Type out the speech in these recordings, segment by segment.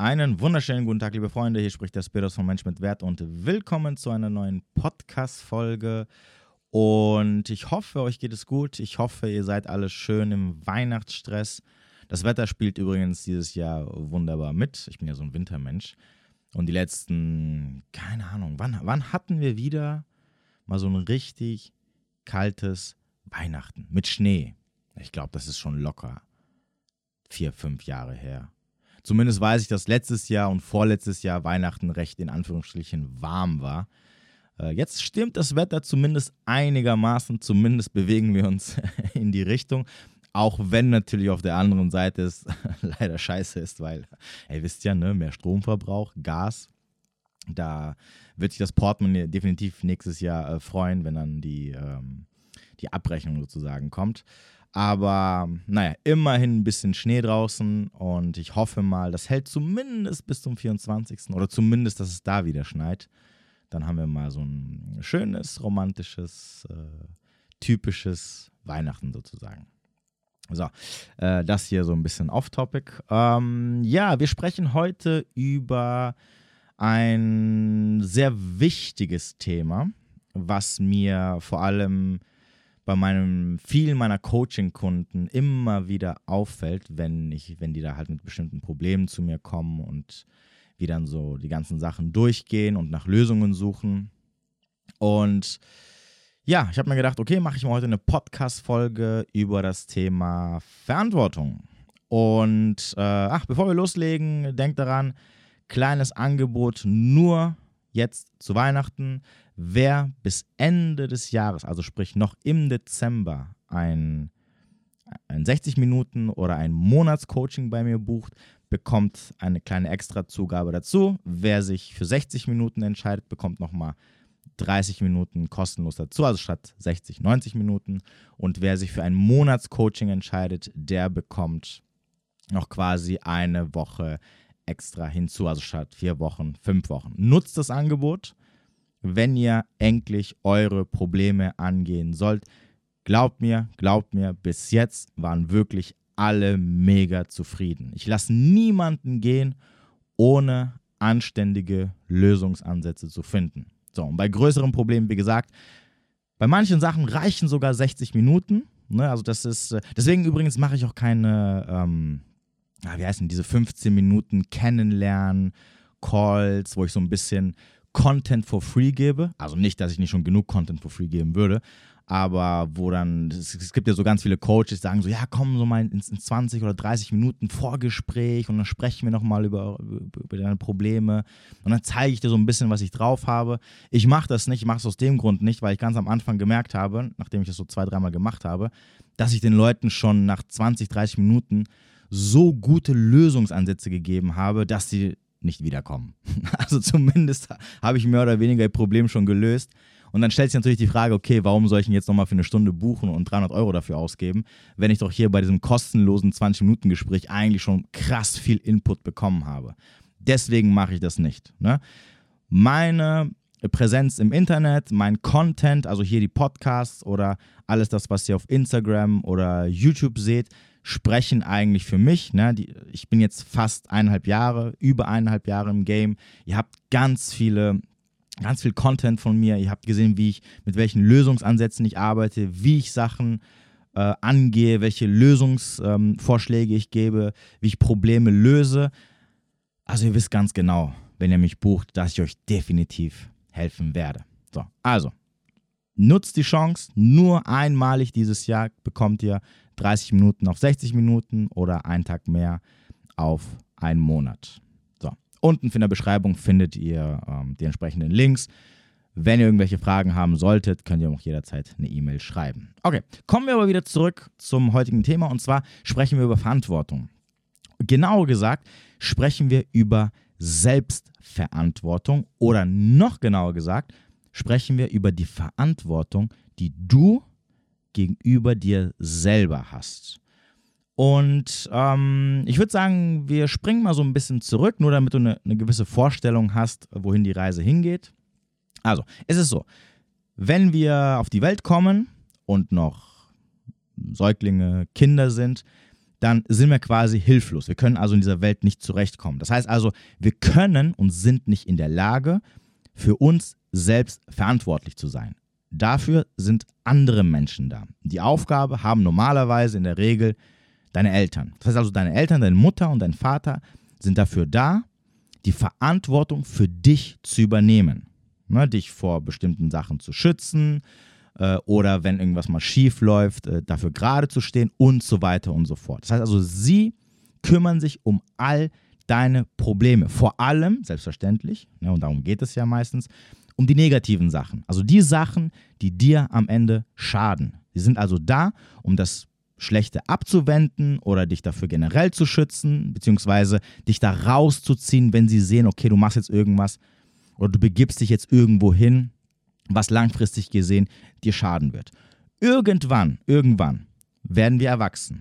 Einen wunderschönen guten Tag, liebe Freunde. Hier spricht der Spirit von Mensch mit Wert und willkommen zu einer neuen Podcast-Folge. Und ich hoffe, euch geht es gut. Ich hoffe, ihr seid alle schön im Weihnachtsstress. Das Wetter spielt übrigens dieses Jahr wunderbar mit. Ich bin ja so ein Wintermensch. Und die letzten, keine Ahnung, wann, wann hatten wir wieder mal so ein richtig kaltes Weihnachten mit Schnee? Ich glaube, das ist schon locker vier, fünf Jahre her. Zumindest weiß ich, dass letztes Jahr und vorletztes Jahr Weihnachten recht in Anführungsstrichen warm war. Äh, jetzt stimmt das Wetter zumindest einigermaßen, zumindest bewegen wir uns in die Richtung. Auch wenn natürlich auf der anderen Seite es leider scheiße ist, weil, ihr wisst ja, ne, mehr Stromverbrauch, Gas. Da wird sich das Portemonnaie definitiv nächstes Jahr äh, freuen, wenn dann die, ähm, die Abrechnung sozusagen kommt. Aber naja, immerhin ein bisschen Schnee draußen und ich hoffe mal, das hält zumindest bis zum 24. oder zumindest, dass es da wieder schneit. Dann haben wir mal so ein schönes, romantisches, äh, typisches Weihnachten sozusagen. So, äh, das hier so ein bisschen off-topic. Ähm, ja, wir sprechen heute über ein sehr wichtiges Thema, was mir vor allem bei meinem, vielen meiner Coaching-Kunden immer wieder auffällt, wenn ich, wenn die da halt mit bestimmten Problemen zu mir kommen und wir dann so die ganzen Sachen durchgehen und nach Lösungen suchen. Und ja, ich habe mir gedacht, okay, mache ich mal heute eine Podcast-Folge über das Thema Verantwortung. Und äh, ach, bevor wir loslegen, denkt daran, kleines Angebot nur jetzt zu Weihnachten. Wer bis Ende des Jahres, also sprich noch im Dezember, ein, ein 60 Minuten oder ein Monatscoaching bei mir bucht, bekommt eine kleine Extrazugabe dazu. Wer sich für 60 Minuten entscheidet, bekommt nochmal 30 Minuten kostenlos dazu, also statt 60, 90 Minuten. Und wer sich für ein Monatscoaching entscheidet, der bekommt noch quasi eine Woche extra hinzu, also statt vier Wochen, fünf Wochen. Nutzt das Angebot wenn ihr endlich eure Probleme angehen sollt. Glaubt mir, glaubt mir, bis jetzt waren wirklich alle mega zufrieden. Ich lasse niemanden gehen, ohne anständige Lösungsansätze zu finden. So, und bei größeren Problemen, wie gesagt, bei manchen Sachen reichen sogar 60 Minuten. Ne? Also das ist, äh, deswegen übrigens mache ich auch keine, ähm, wie heißen diese 15 Minuten Kennenlernen, Calls, wo ich so ein bisschen Content for free gebe. Also nicht, dass ich nicht schon genug Content for free geben würde, aber wo dann, es, gibt ja so ganz viele Coaches, die sagen so, ja, komm so mal in, in 20 oder 30 Minuten Vorgespräch und dann sprechen wir nochmal über, über deine Probleme und dann zeige ich dir so ein bisschen, was ich drauf habe. Ich mache das nicht, ich mache es aus dem Grund nicht, weil ich ganz am Anfang gemerkt habe, nachdem ich das so zwei, dreimal gemacht habe, dass ich den Leuten schon nach 20, 30 Minuten so gute Lösungsansätze gegeben habe, dass sie nicht wiederkommen. Also zumindest habe ich mehr oder weniger ihr Problem schon gelöst. Und dann stellt sich natürlich die Frage, okay, warum soll ich ihn jetzt nochmal für eine Stunde buchen und 300 Euro dafür ausgeben, wenn ich doch hier bei diesem kostenlosen 20-Minuten-Gespräch eigentlich schon krass viel Input bekommen habe. Deswegen mache ich das nicht. Ne? Meine Präsenz im Internet, mein Content, also hier die Podcasts oder alles das, was ihr auf Instagram oder YouTube seht, sprechen eigentlich für mich. Ne? Die, ich bin jetzt fast eineinhalb Jahre, über eineinhalb Jahre im Game. Ihr habt ganz viele ganz viel Content von mir. Ihr habt gesehen, wie ich, mit welchen Lösungsansätzen ich arbeite, wie ich Sachen äh, angehe, welche Lösungsvorschläge ähm, ich gebe, wie ich Probleme löse. Also ihr wisst ganz genau, wenn ihr mich bucht, dass ich euch definitiv helfen werde. So, also nutzt die Chance. Nur einmalig dieses Jahr bekommt ihr 30 Minuten auf 60 Minuten oder einen Tag mehr auf einen Monat. So, unten in der Beschreibung findet ihr ähm, die entsprechenden Links. Wenn ihr irgendwelche Fragen haben solltet, könnt ihr auch jederzeit eine E-Mail schreiben. Okay, kommen wir aber wieder zurück zum heutigen Thema und zwar sprechen wir über Verantwortung. Genauer gesagt sprechen wir über Selbstverantwortung oder noch genauer gesagt sprechen wir über die Verantwortung, die du gegenüber dir selber hast. Und ähm, ich würde sagen, wir springen mal so ein bisschen zurück, nur damit du eine, eine gewisse Vorstellung hast, wohin die Reise hingeht. Also, es ist so, wenn wir auf die Welt kommen und noch Säuglinge, Kinder sind, dann sind wir quasi hilflos. Wir können also in dieser Welt nicht zurechtkommen. Das heißt also, wir können und sind nicht in der Lage, für uns selbst verantwortlich zu sein. Dafür sind andere Menschen da. Die Aufgabe haben normalerweise in der Regel deine Eltern. Das heißt also, deine Eltern, deine Mutter und dein Vater sind dafür da, die Verantwortung für dich zu übernehmen. Ne, dich vor bestimmten Sachen zu schützen äh, oder wenn irgendwas mal schief läuft, äh, dafür gerade zu stehen und so weiter und so fort. Das heißt also, sie kümmern sich um all deine Probleme. Vor allem, selbstverständlich, ne, und darum geht es ja meistens, um die negativen Sachen. Also die Sachen, die dir am Ende schaden. Sie sind also da, um das Schlechte abzuwenden oder dich dafür generell zu schützen, beziehungsweise dich da rauszuziehen, wenn sie sehen, okay, du machst jetzt irgendwas oder du begibst dich jetzt irgendwo hin, was langfristig gesehen dir schaden wird. Irgendwann, irgendwann werden wir erwachsen.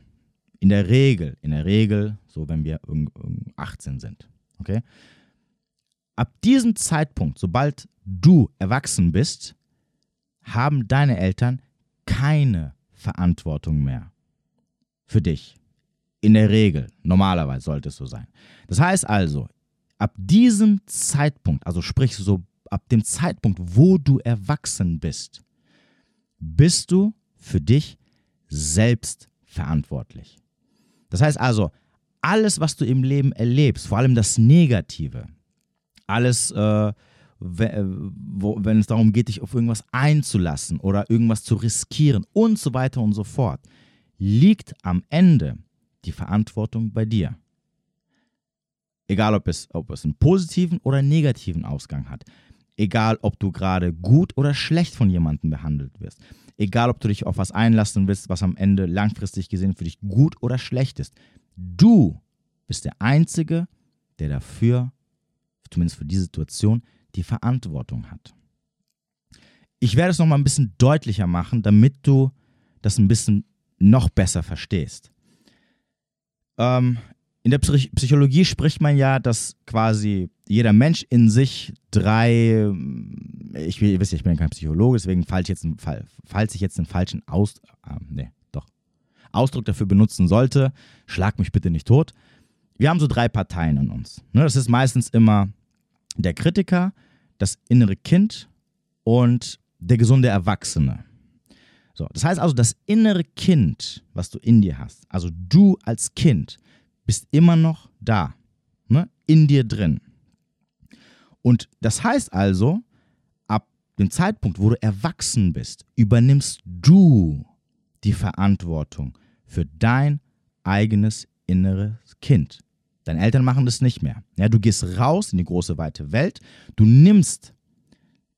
In der Regel, in der Regel, so wenn wir 18 sind. Okay? Ab diesem Zeitpunkt, sobald du erwachsen bist, haben deine Eltern keine Verantwortung mehr für dich. In der Regel, normalerweise sollte es so sein. Das heißt also, ab diesem Zeitpunkt, also sprich so ab dem Zeitpunkt, wo du erwachsen bist, bist du für dich selbst verantwortlich. Das heißt also, alles, was du im Leben erlebst, vor allem das Negative, alles, äh, wenn es darum geht, dich auf irgendwas einzulassen oder irgendwas zu riskieren und so weiter und so fort, liegt am Ende die Verantwortung bei dir. Egal, ob es, ob es einen positiven oder negativen Ausgang hat. Egal, ob du gerade gut oder schlecht von jemandem behandelt wirst. Egal, ob du dich auf was einlassen willst, was am Ende langfristig gesehen für dich gut oder schlecht ist. Du bist der Einzige, der dafür, zumindest für die Situation, die Verantwortung hat. Ich werde es nochmal ein bisschen deutlicher machen, damit du das ein bisschen noch besser verstehst. Ähm, in der Psychologie spricht man ja, dass quasi jeder Mensch in sich drei, ich, ihr wisst ja, ich bin kein Psychologe, deswegen falls ich jetzt, einen, falls ich jetzt einen falschen Aus, äh, nee, doch, Ausdruck dafür benutzen sollte, schlag mich bitte nicht tot. Wir haben so drei Parteien in uns. Ne, das ist meistens immer der Kritiker, das innere Kind und der gesunde Erwachsene. So, das heißt also, das innere Kind, was du in dir hast, also du als Kind, bist immer noch da, ne, in dir drin. Und das heißt also, ab dem Zeitpunkt, wo du erwachsen bist, übernimmst du die Verantwortung für dein eigenes inneres Kind. Deine Eltern machen das nicht mehr. Ja, du gehst raus in die große weite Welt, du nimmst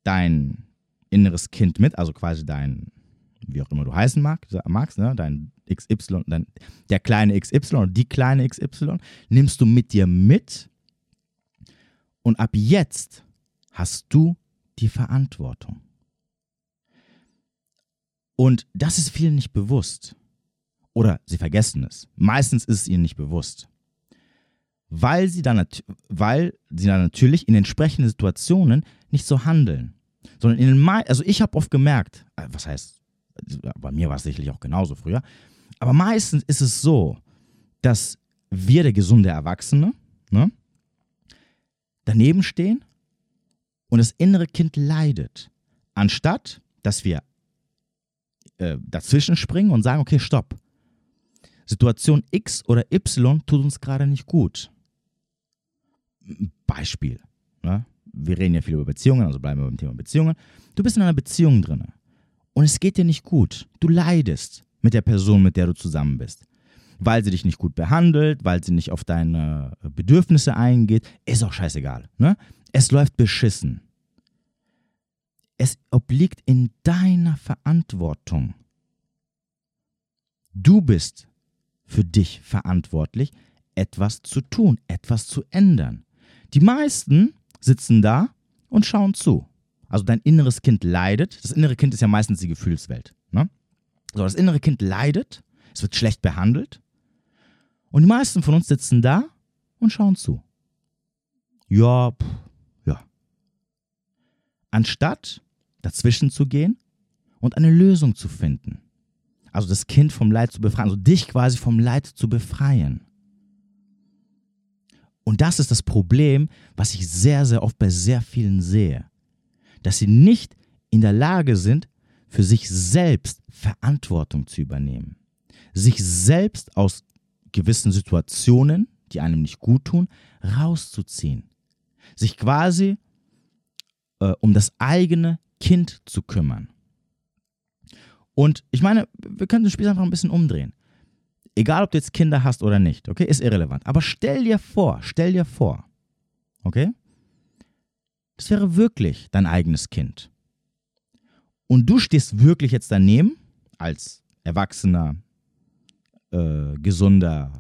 dein inneres Kind mit, also quasi dein wie auch immer du heißen magst, ne? dein XY, dein, der kleine XY oder die kleine XY, nimmst du mit dir mit und ab jetzt hast du die Verantwortung. Und das ist vielen nicht bewusst. Oder sie vergessen es. Meistens ist es ihnen nicht bewusst. Weil sie dann, weil sie dann natürlich in entsprechenden Situationen nicht so handeln. Sondern in den, also ich habe oft gemerkt, äh, was heißt bei mir war es sicherlich auch genauso früher. Aber meistens ist es so, dass wir, der gesunde Erwachsene, ne, daneben stehen und das innere Kind leidet. Anstatt, dass wir äh, dazwischen springen und sagen, okay, stopp. Situation X oder Y tut uns gerade nicht gut. Beispiel. Ne? Wir reden ja viel über Beziehungen, also bleiben wir beim Thema Beziehungen. Du bist in einer Beziehung drin und es geht dir nicht gut. Du leidest mit der Person, mit der du zusammen bist. Weil sie dich nicht gut behandelt, weil sie nicht auf deine Bedürfnisse eingeht, ist auch scheißegal. Ne? Es läuft beschissen. Es obliegt in deiner Verantwortung. Du bist für dich verantwortlich, etwas zu tun, etwas zu ändern. Die meisten sitzen da und schauen zu. Also dein inneres Kind leidet. Das innere Kind ist ja meistens die Gefühlswelt. Ne? So, das innere Kind leidet, es wird schlecht behandelt. Und die meisten von uns sitzen da und schauen zu. Ja, pff, ja. Anstatt dazwischen zu gehen und eine Lösung zu finden. Also das Kind vom Leid zu befreien, also dich quasi vom Leid zu befreien. Und das ist das Problem, was ich sehr, sehr oft bei sehr vielen sehe. Dass sie nicht in der Lage sind, für sich selbst Verantwortung zu übernehmen. Sich selbst aus gewissen Situationen, die einem nicht gut tun, rauszuziehen. Sich quasi äh, um das eigene Kind zu kümmern. Und ich meine, wir können das Spiel einfach ein bisschen umdrehen. Egal, ob du jetzt Kinder hast oder nicht, okay, ist irrelevant. Aber stell dir vor, stell dir vor, okay, das wäre wirklich dein eigenes Kind. Und du stehst wirklich jetzt daneben als erwachsener, äh, gesunder,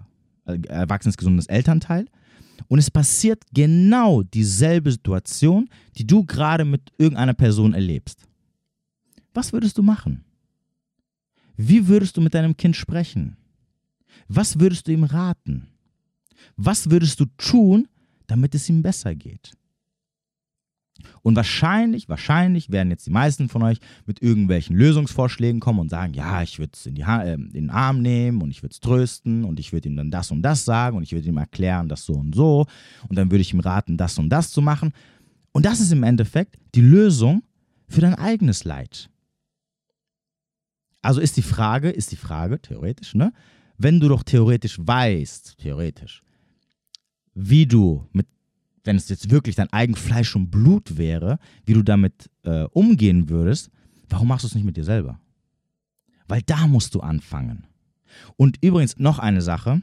äh, erwachsenes, gesundes Elternteil. Und es passiert genau dieselbe Situation, die du gerade mit irgendeiner Person erlebst. Was würdest du machen? Wie würdest du mit deinem Kind sprechen? Was würdest du ihm raten? Was würdest du tun, damit es ihm besser geht? Und wahrscheinlich, wahrscheinlich werden jetzt die meisten von euch mit irgendwelchen Lösungsvorschlägen kommen und sagen, ja, ich würde es in, äh, in, den Arm nehmen und ich würde es trösten und ich würde ihm dann das und das sagen und ich würde ihm erklären, das so und so und dann würde ich ihm raten, das und das zu machen. Und das ist im Endeffekt die Lösung für dein eigenes Leid. Also ist die Frage, ist die Frage, theoretisch, ne? Wenn du doch theoretisch weißt, theoretisch, wie du mit, wenn es jetzt wirklich dein eigen Fleisch und Blut wäre, wie du damit äh, umgehen würdest, warum machst du es nicht mit dir selber? Weil da musst du anfangen. Und übrigens noch eine Sache,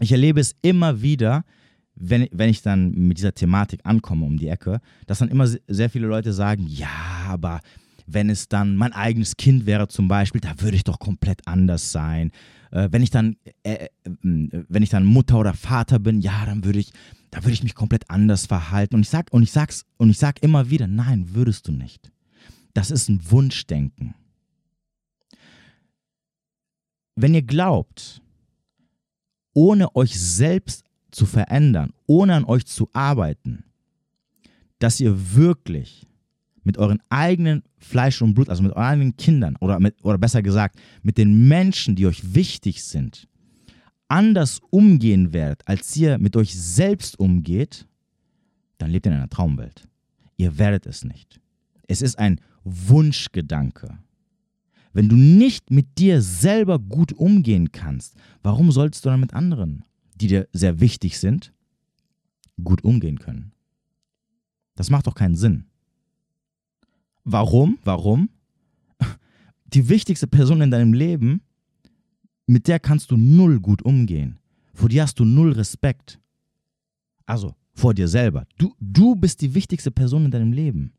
ich erlebe es immer wieder, wenn, wenn ich dann mit dieser Thematik ankomme um die Ecke, dass dann immer sehr viele Leute sagen, ja, aber wenn es dann mein eigenes Kind wäre zum Beispiel, da würde ich doch komplett anders sein. Äh, wenn ich dann, äh, äh, wenn ich dann Mutter oder Vater bin, ja, dann würde ich, da würde ich mich komplett anders verhalten. Und ich sag, und ich sag's, und ich sag immer wieder, nein, würdest du nicht. Das ist ein Wunschdenken. Wenn ihr glaubt, ohne euch selbst zu verändern, ohne an euch zu arbeiten, dass ihr wirklich mit euren eigenen Fleisch und Blut, also mit euren eigenen Kindern oder, mit, oder besser gesagt, mit den Menschen, die euch wichtig sind, anders umgehen werdet, als ihr mit euch selbst umgeht, dann lebt ihr in einer Traumwelt. Ihr werdet es nicht. Es ist ein Wunschgedanke. Wenn du nicht mit dir selber gut umgehen kannst, warum sollst du dann mit anderen, die dir sehr wichtig sind, gut umgehen können? Das macht doch keinen Sinn. Warum? Warum? Die wichtigste Person in deinem Leben, mit der kannst du null gut umgehen. Vor dir hast du null Respekt. Also vor dir selber. Du, du bist die wichtigste Person in deinem Leben.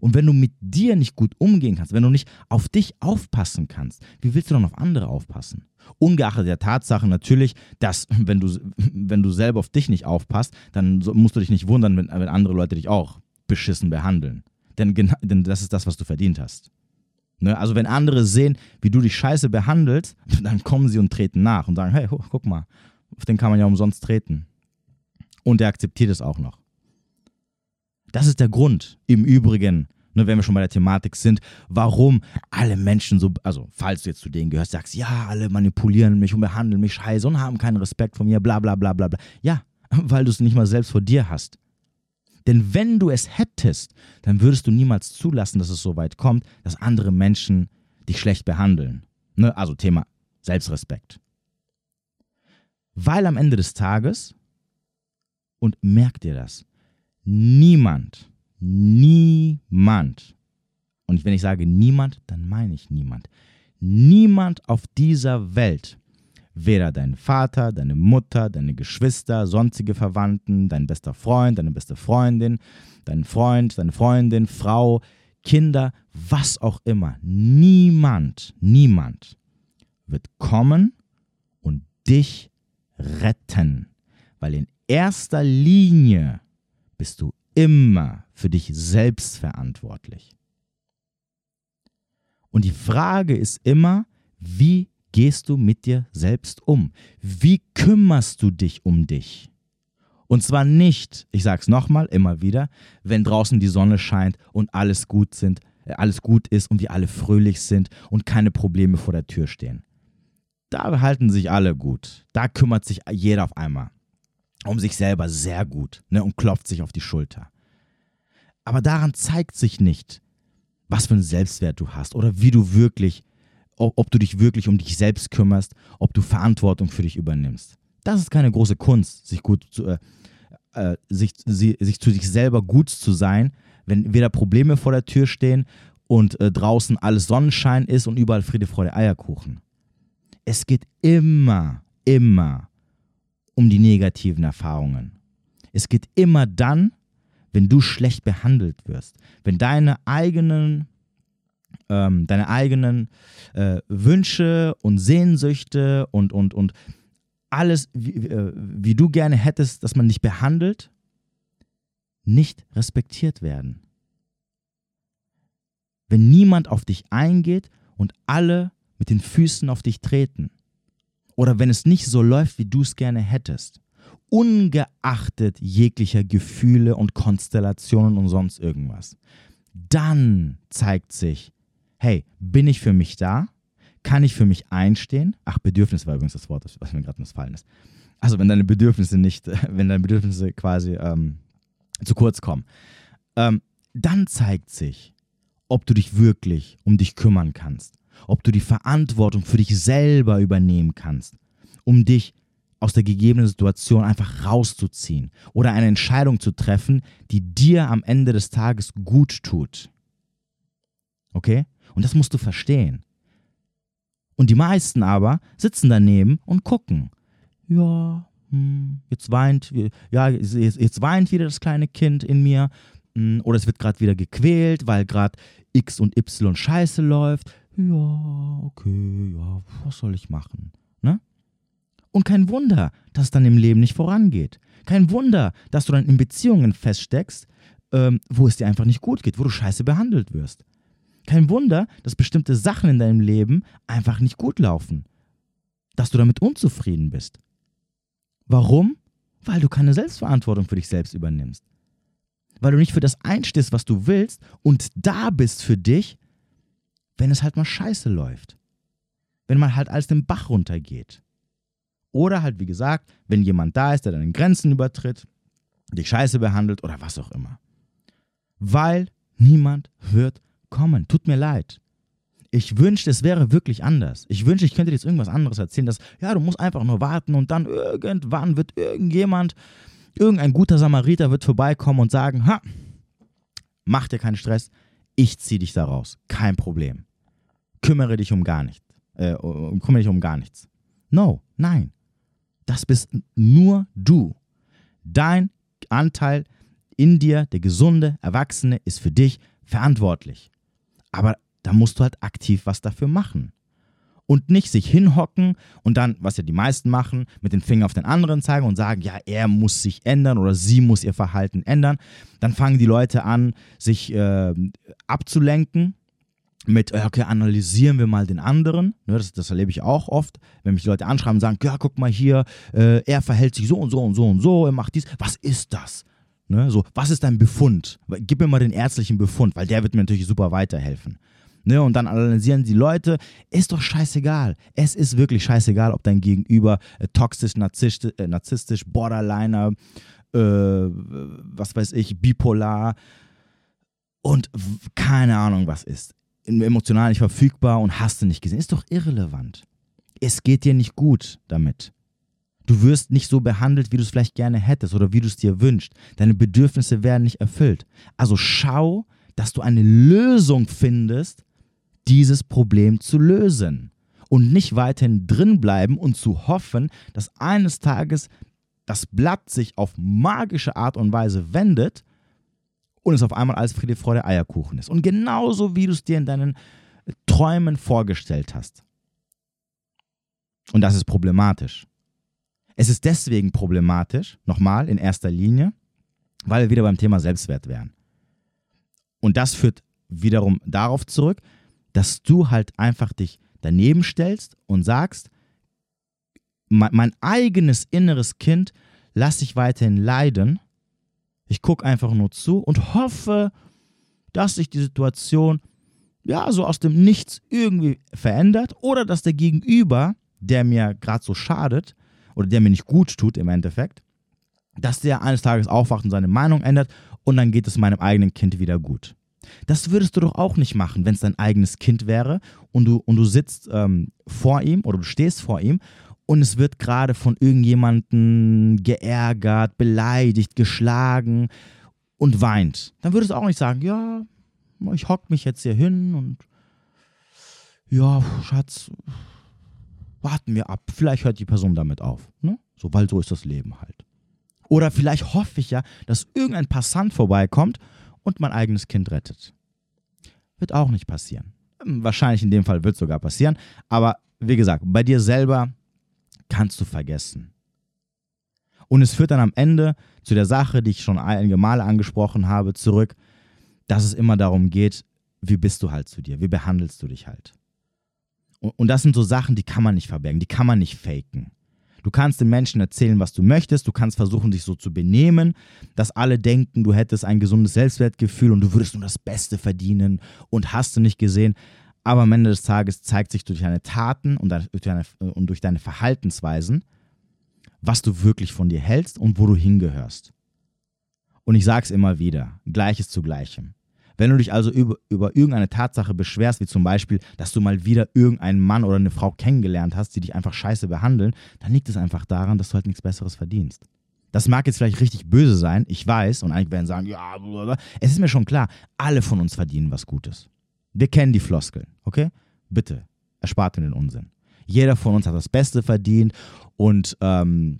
Und wenn du mit dir nicht gut umgehen kannst, wenn du nicht auf dich aufpassen kannst, wie willst du dann auf andere aufpassen? Ungeachtet der Tatsache natürlich, dass wenn du, wenn du selber auf dich nicht aufpasst, dann musst du dich nicht wundern, wenn, wenn andere Leute dich auch beschissen behandeln. Denn, denn das ist das, was du verdient hast. Ne? Also wenn andere sehen, wie du dich scheiße behandelst, dann kommen sie und treten nach und sagen, hey, guck mal, auf den kann man ja umsonst treten. Und er akzeptiert es auch noch. Das ist der Grund, im Übrigen, ne, wenn wir schon bei der Thematik sind, warum alle Menschen so, also falls du jetzt zu denen gehörst, sagst, ja, alle manipulieren mich und behandeln mich scheiße und haben keinen Respekt vor mir, bla bla bla bla bla. Ja, weil du es nicht mal selbst vor dir hast. Denn wenn du es hättest, dann würdest du niemals zulassen, dass es so weit kommt, dass andere Menschen dich schlecht behandeln. Ne? Also Thema Selbstrespekt. Weil am Ende des Tages, und merk dir das, niemand, niemand, und wenn ich sage niemand, dann meine ich niemand, niemand auf dieser Welt Weder dein Vater, deine Mutter, deine Geschwister, sonstige Verwandten, dein bester Freund, deine beste Freundin, dein Freund, deine Freundin, Frau, Kinder, was auch immer. Niemand, niemand wird kommen und dich retten. Weil in erster Linie bist du immer für dich selbst verantwortlich. Und die Frage ist immer, wie gehst du mit dir selbst um? Wie kümmerst du dich um dich? Und zwar nicht, ich sage es nochmal, immer wieder, wenn draußen die Sonne scheint und alles gut sind, äh, alles gut ist und wir alle fröhlich sind und keine Probleme vor der Tür stehen. Da halten sich alle gut. Da kümmert sich jeder auf einmal um sich selber sehr gut ne, und klopft sich auf die Schulter. Aber daran zeigt sich nicht, was für einen Selbstwert du hast oder wie du wirklich, ob, ob du dich wirklich um dich selbst kümmerst, ob du Verantwortung für dich übernimmst. Das ist keine große Kunst, sich gut zu, äh, äh, sich, sie, sich zu sich selber gut zu sein, wenn weder Probleme vor der Tür stehen und äh, draußen alles Sonnenschein ist und überall Friede, Freude, Eierkuchen. Es geht immer, immer um die negativen Erfahrungen. Es geht immer dann, wenn du schlecht behandelt wirst, wenn deine eigenen, ähm, deine eigenen äh, Wünsche und Sehnsüchte und, und, und alles, wie, äh, wie du gerne hättest, dass man dich behandelt, nicht respektiert werden. Wenn niemand auf dich eingeht und alle mit den Füßen auf dich treten. Oder wenn es nicht so läuft, wie du es gerne hättest. Ungeachtet jeglicher Gefühle und Konstellationen und sonst irgendwas. Dann zeigt sich, hey, bin ich für mich da? Kann ich für mich einstehen? Ach, Bedürfnis war übrigens das Wort, was mir gerade missfallen ist. Also wenn deine Bedürfnisse nicht, wenn deine Bedürfnisse quasi ähm, zu kurz kommen, ähm, dann zeigt sich, ob du dich wirklich um dich kümmern kannst, ob du die Verantwortung für dich selber übernehmen kannst, um dich aus der gegebenen Situation einfach rauszuziehen oder eine Entscheidung zu treffen, die dir am Ende des Tages gut tut. Okay? Und das musst du verstehen. Und die meisten aber sitzen daneben und gucken. Ja, hm, jetzt weint, ja, jetzt, weint wieder das kleine Kind in mir. Hm, oder es wird gerade wieder gequält, weil gerade X und Y scheiße läuft. Ja, okay, ja, was soll ich machen? Ne? Und kein Wunder, dass es dann im Leben nicht vorangeht. Kein Wunder, dass du dann in Beziehungen feststeckst, ähm, wo es dir einfach nicht gut geht, wo du scheiße behandelt wirst. Kein Wunder, dass bestimmte Sachen in deinem Leben einfach nicht gut laufen. Dass du damit unzufrieden bist. Warum? Weil du keine Selbstverantwortung für dich selbst übernimmst. Weil du nicht für das einstehst, was du willst und da bist für dich, wenn es halt mal scheiße läuft. Wenn man halt alles den Bach runtergeht. Oder halt, wie gesagt, wenn jemand da ist, der deine Grenzen übertritt, dich scheiße behandelt oder was auch immer. Weil niemand wird kommen. Tut mir leid. Ich wünschte, es wäre wirklich anders. Ich wünschte, ich könnte dir jetzt irgendwas anderes erzählen, dass, ja, du musst einfach nur warten und dann irgendwann wird irgendjemand, irgendein guter Samariter wird vorbeikommen und sagen, ha, mach dir keinen Stress, ich zieh dich da raus. Kein Problem. Kümmere dich um gar nichts. Äh, kümmere dich um gar nichts. No, nein. Das bist nur du. Dein Anteil in dir, der gesunde Erwachsene, ist für dich verantwortlich. Aber da musst du halt aktiv was dafür machen. Und nicht sich hinhocken und dann, was ja die meisten machen, mit den Fingern auf den anderen zeigen und sagen, ja, er muss sich ändern oder sie muss ihr Verhalten ändern. Dann fangen die Leute an, sich äh, abzulenken mit, okay, analysieren wir mal den anderen. Ne, das, das, erlebe ich auch oft, wenn mich die Leute anschreiben und sagen, ja, guck mal hier, äh, er verhält sich so und so und so und so, er macht dies. Was ist das? Ne? So, was ist dein Befund? Gib mir mal den ärztlichen Befund, weil der wird mir natürlich super weiterhelfen. Ne, und dann analysieren die Leute, ist doch scheißegal. Es ist wirklich scheißegal, ob dein Gegenüber äh, toxisch, narzisstisch, äh, narzisstisch Borderliner, äh, was weiß ich, bipolar und keine Ahnung was ist. Emotional nicht verfügbar und hast du nicht gesehen. Ist doch irrelevant. Es geht dir nicht gut damit. Du wirst nicht so behandelt, wie du es vielleicht gerne hättest oder wie du es dir wünschst. Deine Bedürfnisse werden nicht erfüllt. Also schau, dass du eine Lösung findest, dieses Problem zu lösen. Und nicht weiterhin drin bleiben und zu hoffen, dass eines Tages das Blatt sich auf magische Art und Weise wendet und es auf einmal als Friede, Freude, Eierkuchen ist. Und genauso wie du es dir in deinen Träumen vorgestellt hast. Und das ist problematisch. Es ist deswegen problematisch, nochmal in erster Linie, weil wir wieder beim Thema Selbstwert wären. Und das führt wiederum darauf zurück, dass du halt einfach dich daneben stellst und sagst, mein, eigenes inneres Kind lasse ich weiterhin leiden. Ich gucke einfach nur zu und hoffe, dass sich die Situation ja, so aus dem Nichts irgendwie verändert oder dass der Gegenüber, der mir gerade so schadet oder der mir nicht gut tut im Endeffekt, dass der eines Tages aufwacht und seine Meinung ändert und dann geht es meinem eigenen Kind wieder gut. Das würdest du doch auch nicht machen, wenn es dein eigenes Kind wäre und du, und du sitzt ähm, vor ihm oder du stehst vor ihm und es wird gerade von irgendjemandem geärgert, beleidigt, geschlagen und weint. Dann würdest du auch nicht sagen, ja, ich hock mich jetzt hier hin und ja, Schatz, warten wir ab. Vielleicht hört die Person damit auf. Ne? So, weil so ist das Leben halt. Oder vielleicht hoffe ich ja, dass irgendein Passant vorbeikommt und mein eigenes Kind rettet. Wird auch nicht passieren. Wahrscheinlich in dem Fall wird es sogar passieren. Aber wie gesagt, bei dir selber kannst du vergessen. Und es führt dann am Ende zu der Sache, die ich schon einige Male angesprochen habe, zurück, dass es immer darum geht, wie bist du halt zu dir, wie behandelst du dich halt. Und, und das sind so Sachen, die kann man nicht verbergen, die kann man nicht faken. Du kannst den Menschen erzählen, was du möchtest, du kannst versuchen, dich so zu benehmen, dass alle denken, du hättest ein gesundes Selbstwertgefühl und du würdest nur das Beste verdienen und hast du nicht gesehen. Aber am Ende des Tages zeigt sich durch deine Taten und durch deine, und durch deine Verhaltensweisen, was du wirklich von dir hältst und wo du hingehörst. Und ich sage es immer wieder, Gleiches zu Gleichem. Wenn du dich also über, über irgendeine Tatsache beschwerst, wie zum Beispiel, dass du mal wieder irgendeinen Mann oder eine Frau kennengelernt hast, die dich einfach scheiße behandeln, dann liegt es einfach daran, dass du halt nichts Besseres verdienst. Das mag jetzt vielleicht richtig böse sein, ich weiß, und einige werden sagen, ja, blablabla. es ist mir schon klar, alle von uns verdienen was Gutes. Wir kennen die Floskeln, okay? Bitte, erspart mir den Unsinn. Jeder von uns hat das Beste verdient und ähm,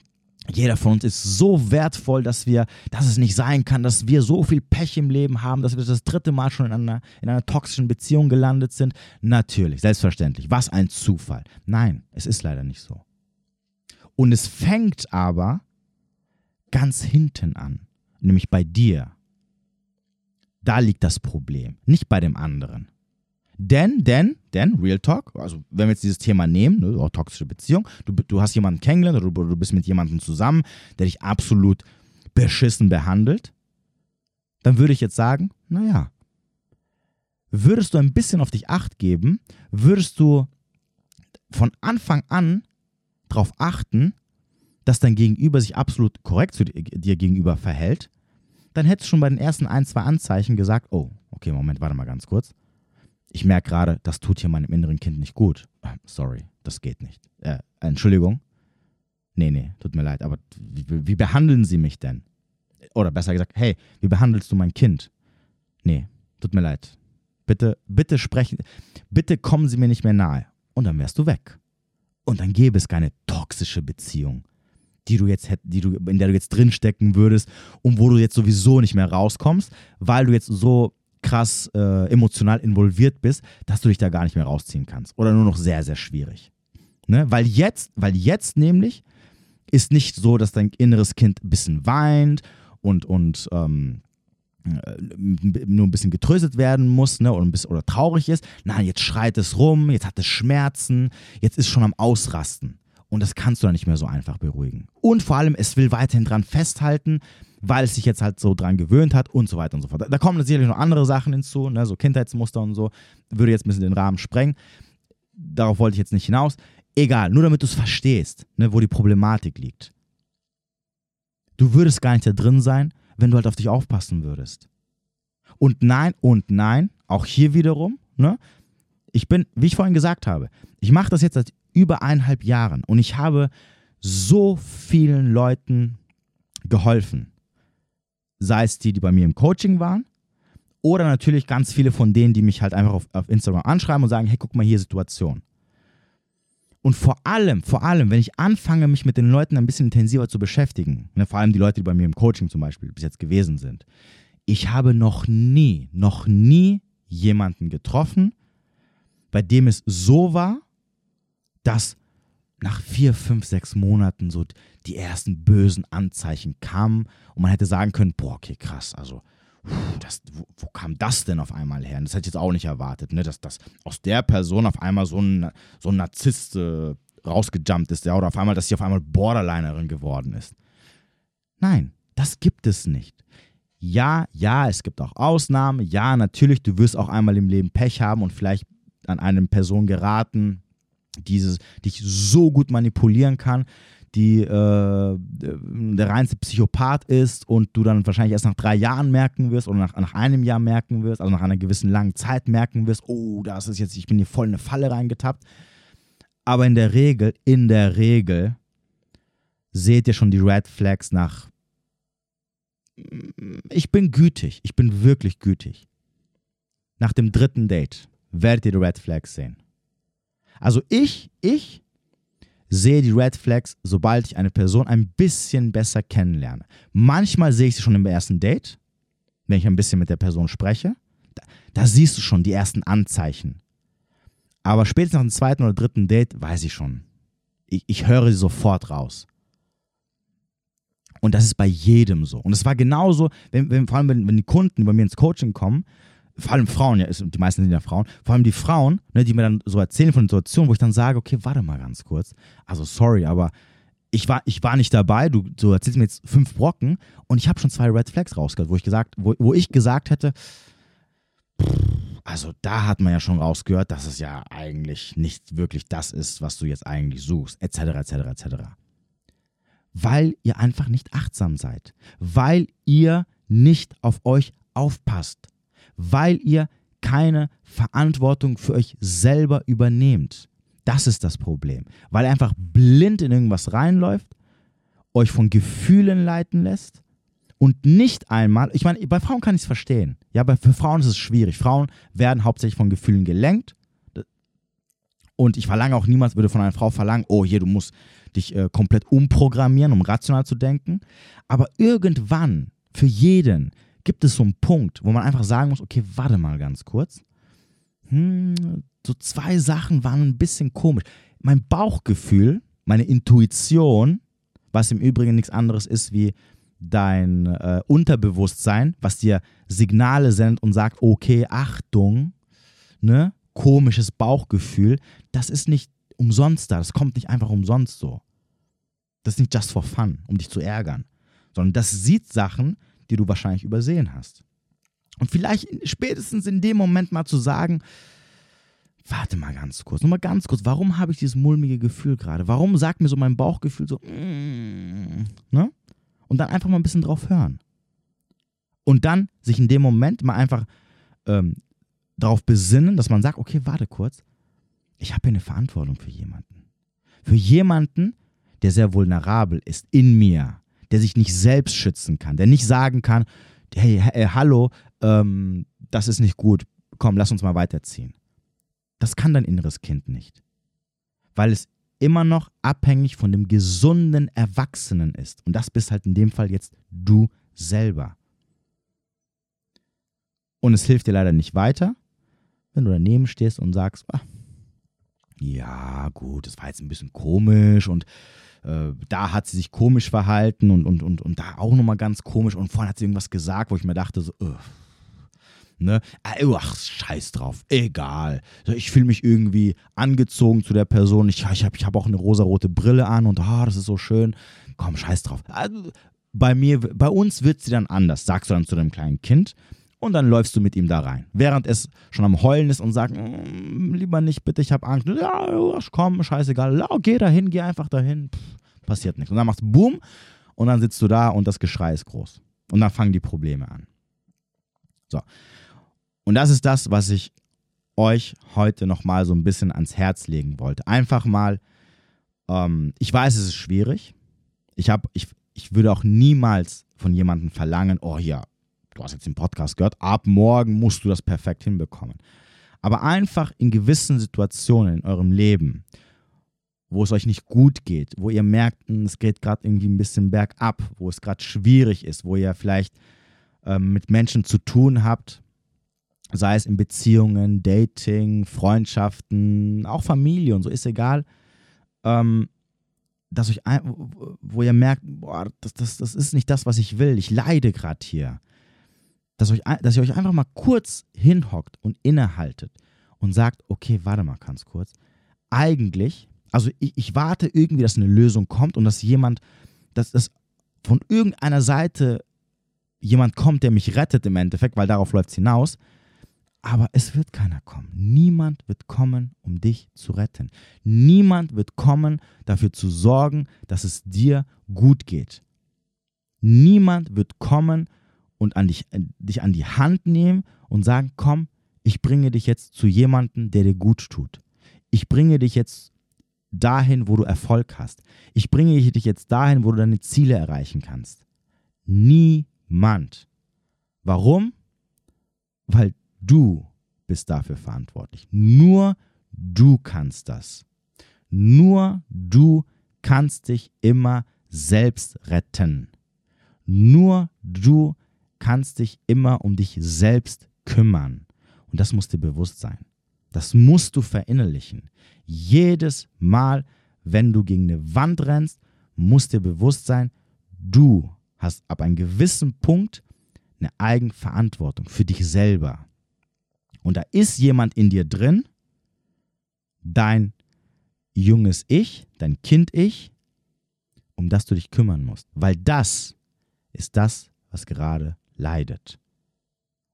jeder von uns ist so wertvoll, dass wir, dass es nicht sein kann, dass wir so viel Pech im Leben haben, dass wir das dritte Mal schon in einer, in einer toxischen Beziehung gelandet sind. Natürlich, selbstverständlich. Was ein Zufall. Nein, es ist leider nicht so. Und es fängt aber ganz hinten an, nämlich bei dir. Da liegt das Problem, nicht bei dem anderen. Denn, denn, denn, Real Talk, also wenn wir jetzt dieses Thema nehmen, ne, auch toxische Beziehung, du, du hast jemanden kennengelernt oder du, bist mit jemandem zusammen, der dich absolut beschissen behandelt, dann würde ich jetzt sagen, naja, würdest du ein bisschen auf dich acht geben, würdest du von Anfang an darauf achten, dass dein Gegenüber sich absolut korrekt zu dir gegenüber verhält, dann hättest du schon bei den ersten ein, zwei Anzeichen gesagt, oh, okay, Moment, warte mal ganz kurz ich merke gerade, das tut hier meinem inneren Kind nicht gut. Sorry, das geht nicht. Äh, Entschuldigung. Nee, nee, tut mir leid, aber wie, wie, behandeln Sie mich denn? Oder besser gesagt, hey, wie behandelst du mein Kind? Nee, tut mir leid. Bitte, bitte sprechen, bitte kommen Sie mir nicht mehr nahe. Und dann wärst du weg. Und dann gäbe es keine toxische Beziehung, die du jetzt die du, in der du jetzt drinstecken würdest und wo du jetzt sowieso nicht mehr rauskommst, weil du jetzt so krass äh, emotional involviert bist, dass du dich da gar nicht mehr rausziehen kannst. Oder nur noch sehr, sehr schwierig. Ne? Weil jetzt, weil jetzt nämlich ist nicht so, dass dein inneres Kind ein bisschen weint und, und ähm, äh, nur ein bisschen getröstet werden muss ne, oder, ein bisschen, oder traurig ist. Nein, jetzt schreit es rum, jetzt hat es Schmerzen, jetzt ist schon am Ausrasten. Und das kannst du dann nicht mehr so einfach beruhigen. Und vor allem, es will weiterhin dran festhalten, weil es sich jetzt halt so dran gewöhnt hat und so weiter und so fort. Da, kommen sicherlich noch andere Sachen hinzu, ne, so Kindheitsmuster und so, würde jetzt ein bisschen den Rahmen sprengen. Darauf wollte ich jetzt nicht hinaus. Egal, nur damit du es verstehst, ne, wo die Problematik liegt. Du würdest gar nicht da drin sein, wenn du halt auf dich aufpassen würdest. Und nein, und nein, auch hier wiederum, ne, ich bin, wie ich vorhin gesagt habe, ich mache das jetzt seit über eineinhalb Jahren und ich habe so vielen Leuten geholfen sei es die, die bei mir im Coaching waren, oder natürlich ganz viele von denen, die mich halt einfach auf, auf Instagram anschreiben und sagen, hey, guck mal hier Situation. Und vor allem, vor allem, wenn ich anfange, mich mit den Leuten ein bisschen intensiver zu beschäftigen, ne, vor allem die Leute, die bei mir im Coaching zum Beispiel bis jetzt gewesen sind, ich habe noch nie, noch nie jemanden getroffen, bei dem es so war, dass nach vier, fünf, sechs Monaten so die ersten bösen Anzeichen kamen und man hätte sagen können, boah, okay, krass, also das, wo, wo, kam das denn auf einmal her? Das hätte ich jetzt auch nicht erwartet, ne? dass, dass aus der Person auf einmal so ein, so ein Narzisst äh, rausgejumpt ist, ja, oder auf einmal, dass sie auf einmal Borderlinerin geworden ist. Nein, das gibt es nicht. Ja, ja, es gibt auch Ausnahmen. Ja, natürlich, du wirst auch einmal im Leben Pech haben und vielleicht an eine Person geraten, die dich so gut manipulieren kann, die äh, der reinste Psychopath ist und du dann wahrscheinlich erst nach drei Jahren merken wirst oder nach, nach einem Jahr merken wirst, also nach einer gewissen langen Zeit merken wirst, oh, das ist jetzt, ich bin hier voll in eine Falle reingetappt. Aber in der Regel, in der Regel seht ihr schon die Red Flags nach. Ich bin gütig, ich bin wirklich gütig. Nach dem dritten Date werdet ihr die Red Flags sehen. Also ich, ich sehe die Red Flags, sobald ich eine Person ein bisschen besser kennenlerne. Manchmal sehe ich sie schon im ersten Date, wenn ich ein bisschen mit der Person spreche. Da, da siehst du schon die ersten Anzeichen. Aber spätestens nach dem zweiten oder dritten Date weiß ich schon. Ich, ich höre sie sofort raus. Und das ist bei jedem so. Und es war genauso, wenn, wenn, vor allem wenn, wenn die Kunden bei mir ins Coaching kommen, vor allem Frauen, ja, die meisten sind ja Frauen, vor allem die Frauen, ne, die mir dann so erzählen von Situationen, wo ich dann sage, okay, warte mal ganz kurz. Also sorry, aber ich war, ich war nicht dabei, du, du erzählst mir jetzt fünf Brocken und ich habe schon zwei Red Flags rausgehört, wo ich gesagt, wo, wo ich gesagt hätte, also da hat man ja schon rausgehört, dass es ja eigentlich nicht wirklich das ist, was du jetzt eigentlich suchst, etc., etc., etc. Weil ihr einfach nicht achtsam seid, weil ihr nicht auf euch aufpasst weil ihr keine Verantwortung für euch selber übernehmt. Das ist das Problem. Weil er einfach blind in irgendwas reinläuft, euch von Gefühlen leiten lässt und nicht einmal, ich meine, bei Frauen kann ich es verstehen. Ja, aber für Frauen ist es schwierig. Frauen werden hauptsächlich von Gefühlen gelenkt. Und ich verlange auch niemals, würde von einer Frau verlangen, oh, hier, du musst dich äh, komplett umprogrammieren, um rational zu denken. Aber irgendwann, für jeden, gibt es so einen Punkt, wo man einfach sagen muss, okay, warte mal ganz kurz. Hm, so zwei Sachen waren ein bisschen komisch. Mein Bauchgefühl, meine Intuition, was im Übrigen nichts anderes ist wie dein äh, Unterbewusstsein, was dir Signale sendet und sagt, okay, Achtung, ne, komisches Bauchgefühl, das ist nicht umsonst da, das kommt nicht einfach umsonst so. Das ist nicht just for fun, um dich zu ärgern, sondern das sieht Sachen, die du wahrscheinlich übersehen hast. Und vielleicht spätestens in dem Moment mal zu sagen, warte mal ganz kurz, nur mal ganz kurz, warum habe ich dieses mulmige Gefühl gerade? Warum sagt mir so mein Bauchgefühl so, mm, ne? Und dann einfach mal ein bisschen drauf hören. Und dann sich in dem Moment mal einfach ähm, darauf besinnen, dass man sagt, okay, warte kurz, ich habe hier eine Verantwortung für jemanden. Für jemanden, der sehr vulnerabel ist in mir, der sich nicht selbst schützen kann, der nicht sagen kann, hey, hey hallo, ähm, das ist nicht gut, komm, lass uns mal weiterziehen. Das kann dein inneres Kind nicht, weil es immer noch abhängig von dem gesunden Erwachsenen ist. Und das bist halt in dem Fall jetzt du selber. Und es hilft dir leider nicht weiter, wenn du daneben stehst und sagst, ah, ja gut, das war jetzt ein bisschen komisch und äh, da hat sie sich komisch verhalten und, und, und, und da auch nochmal ganz komisch. Und vorhin hat sie irgendwas gesagt, wo ich mir dachte, so, uh, ne, ach, scheiß drauf, egal. Ich fühle mich irgendwie angezogen zu der Person, ich, ich habe ich hab auch eine rosarote Brille an und ah, das ist so schön, komm, scheiß drauf. Also, bei mir, bei uns wird sie dann anders, sagst du dann zu deinem kleinen Kind und dann läufst du mit ihm da rein. Während es schon am Heulen ist und sagt, mm, lieber nicht, bitte, ich habe Angst. Ja, komm, scheißegal, geh dahin, geh einfach dahin. Pff, passiert nichts. Und dann machst du Boom und dann sitzt du da und das Geschrei ist groß. Und dann fangen die Probleme an. So. Und das ist das, was ich euch heute nochmal so ein bisschen ans Herz legen wollte. Einfach mal, ähm, ich weiß, es ist schwierig. Ich, hab, ich, ich würde auch niemals von jemandem verlangen, oh ja, du hast jetzt den Podcast gehört, ab morgen musst du das perfekt hinbekommen. Aber einfach in gewissen Situationen in eurem Leben, wo es euch nicht gut geht, wo ihr merkt, hm, es geht gerade irgendwie ein bisschen bergab, wo es gerade schwierig ist, wo ihr vielleicht ähm, mit Menschen zu tun habt, sei es in Beziehungen, Dating, Freundschaften, auch Familie und so, ist egal, ähm, dass euch, wo ihr merkt, boah, das, das, das ist nicht das, was ich will, ich leide gerade hier dass, euch, dass ihr euch einfach mal kurz hinhockt und innehaltet und sagt, okay, warte mal ganz kurz. Eigentlich, also ich, ich warte irgendwie, dass eine Lösung kommt und dass jemand, dass das von irgendeiner Seite jemand kommt, der mich rettet im Endeffekt, weil darauf läuft es hinaus. Aber es wird keiner kommen. Niemand wird kommen, um dich zu retten. Niemand wird kommen, dafür zu sorgen, dass es dir gut geht. Niemand wird kommen und an dich, äh, dich an die Hand nehmen und sagen, komm, ich bringe dich jetzt zu jemandem, der dir gut tut. Ich bringe dich jetzt dahin, wo du Erfolg hast. Ich bringe dich jetzt dahin, wo du deine Ziele erreichen kannst. Niemand. Warum? Weil du bist dafür verantwortlich. Nur du kannst das. Nur du kannst dich immer selbst retten. Nur du kannst dich immer um dich selbst kümmern. Und das muss dir bewusst sein. Das musst du verinnerlichen. Jedes Mal, wenn du gegen eine Wand rennst, muss dir bewusst sein, du hast ab einem gewissen Punkt eine Eigenverantwortung für dich selber. Und da ist jemand in dir drin, dein junges Ich, dein Kind-Ich, um das du dich kümmern musst. Weil das ist das, was gerade leidet.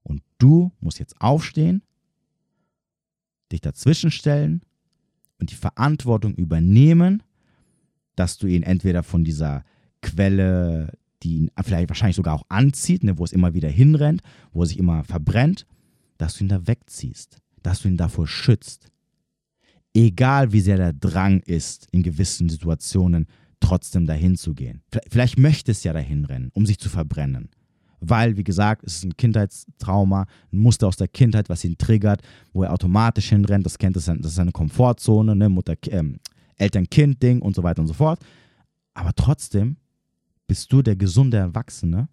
Und du musst jetzt aufstehen, dich dazwischen stellen und die Verantwortung übernehmen, dass du ihn entweder von dieser Quelle, die ihn vielleicht wahrscheinlich sogar auch anzieht, ne, wo es immer wieder hinrennt, wo er sich immer verbrennt, dass du ihn da wegziehst, dass du ihn davor schützt. Egal wie sehr der Drang ist, in gewissen Situationen trotzdem dahin zu gehen. Vielleicht möchte es ja dahin rennen, um sich zu verbrennen. Weil, wie gesagt, es ist ein Kindheitstrauma, ein Muster aus der Kindheit, was ihn triggert, wo er automatisch hinrennt. Das kennt das, ist eine Komfortzone, ne? Mutter, ähm, Eltern-Kind-Ding und so weiter und so fort. Aber trotzdem bist du der gesunde Erwachsene,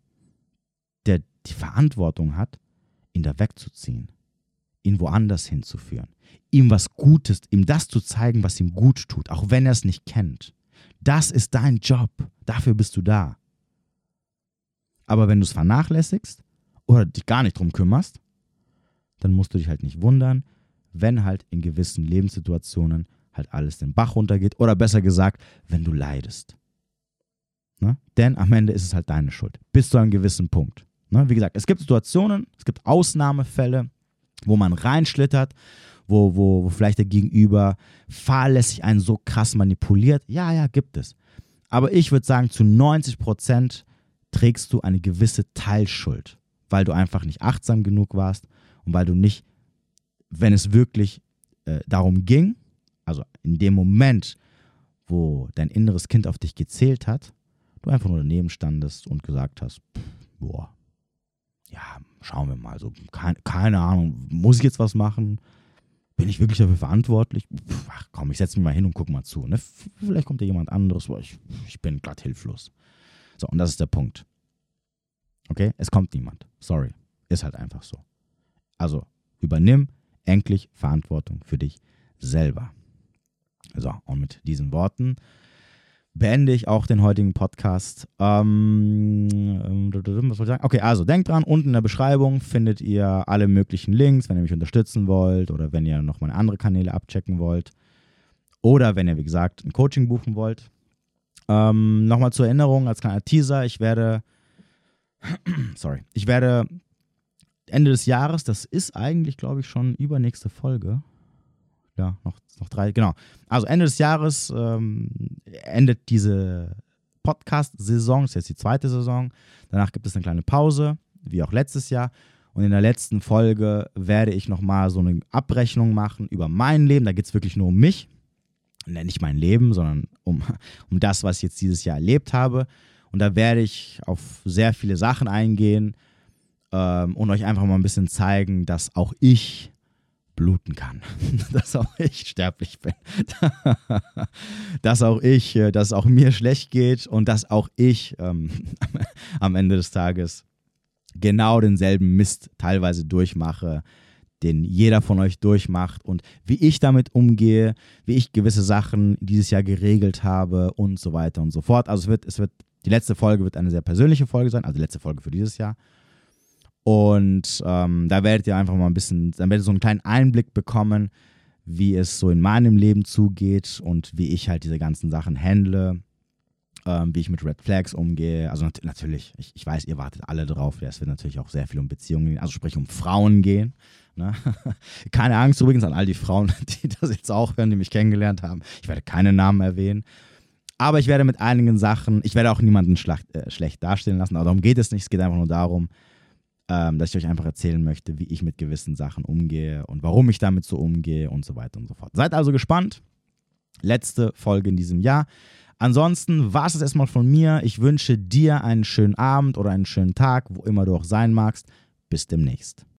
der die Verantwortung hat, ihn da wegzuziehen, ihn woanders hinzuführen, ihm was Gutes, ihm das zu zeigen, was ihm gut tut, auch wenn er es nicht kennt. Das ist dein Job. Dafür bist du da. Aber wenn du es vernachlässigst oder dich gar nicht drum kümmerst, dann musst du dich halt nicht wundern, wenn halt in gewissen Lebenssituationen halt alles den Bach runtergeht oder besser gesagt, wenn du leidest. Ne? Denn am Ende ist es halt deine Schuld. Bis zu einem gewissen Punkt. Ne? Wie gesagt, es gibt Situationen, es gibt Ausnahmefälle, wo man reinschlittert, wo, wo, wo vielleicht der Gegenüber fahrlässig einen so krass manipuliert. Ja, ja, gibt es. Aber ich würde sagen, zu 90 Prozent trägst du eine gewisse Teilschuld, weil du einfach nicht achtsam genug warst und weil du nicht, wenn es wirklich äh, darum ging, also in dem Moment, wo dein inneres Kind auf dich gezählt hat, du einfach nur daneben standest und gesagt hast, pff, boah, ja, schauen wir mal, so, keine, keine Ahnung, muss ich jetzt was machen? Bin ich wirklich dafür verantwortlich? Ach komm, ich setze mich mal hin und guck mal zu. Ne? Vielleicht kommt ja jemand anderes, boah, ich, ich bin glatt hilflos. So, und das ist der Punkt. Okay? Es kommt niemand. Sorry. Ist halt einfach so. Also, übernimm endlich Verantwortung für dich selber. So, und mit diesen Worten beende ich auch den heutigen Podcast. Ähm, ähm was soll ich sagen? Okay, also denkt dran, unten in der Beschreibung findet ihr alle möglichen Links, wenn ihr mich unterstützen wollt oder wenn ihr noch meine andere Kanäle abchecken wollt. Oder wenn ihr, wie gesagt, ein Coaching buchen wollt. Ähm, Nochmal zur Erinnerung als kleiner Teaser, ich werde, sorry, ich werde Ende des Jahres, das ist eigentlich, glaube ich, schon übernächste Folge, ja, noch, noch drei, genau. Also Ende des Jahres ähm, endet diese Podcast-Saison, das ist jetzt die zweite Saison. Danach gibt es eine kleine Pause, wie auch letztes Jahr. Und in der letzten Folge werde ich nochmal so eine Abrechnung machen über mein Leben. Da geht es wirklich nur um mich. Nicht mein Leben, sondern um, um das, was ich jetzt dieses Jahr erlebt habe. Und da werde ich auf sehr viele Sachen eingehen ähm, und euch einfach mal ein bisschen zeigen, dass auch ich bluten kann, dass auch ich sterblich bin, dass auch ich, äh, dass auch mir schlecht geht und dass auch ich ähm, am Ende des Tages genau denselben Mist teilweise durchmache, den jeder von euch durchmacht und wie ich damit umgehe, wie ich gewisse Sachen dieses Jahr geregelt habe und so weiter und so fort. Also es wird, es wird, die letzte Folge wird eine sehr persönliche Folge sein, also die letzte Folge für dieses Jahr. Und ähm, da werdet ihr einfach mal ein bisschen, dann werdet ihr so einen kleinen Einblick bekommen, wie es so in meinem Leben zugeht und wie ich halt diese ganzen Sachen handle. Ähm, wie ich mit Red Flags umgehe. Also nat natürlich, ich, ich, weiß, ihr wartet alle drauf. Ja, es wird natürlich auch sehr viel um Beziehungen gehen, also sprich um Frauen gehen. Ne? Keine Angst übrigens an all die Frauen, die das jetzt auch hören, die mich kennengelernt haben. Ich werde keine Namen erwähnen. Aber ich werde mit einigen Sachen, ich werde auch niemanden schlecht, äh, schlecht darstellen lassen, aber darum geht es nicht. Es geht einfach nur darum, ähm, dass ich euch einfach erzählen möchte, wie ich mit gewissen Sachen umgehe und warum ich damit so umgehe und so weiter und so fort. Seid also gespannt. Letzte Folge in diesem Jahr. Ansonsten war es das erstmal von mir. Ich wünsche dir einen schönen Abend oder einen schönen Tag, wo immer du auch sein magst. Bis demnächst.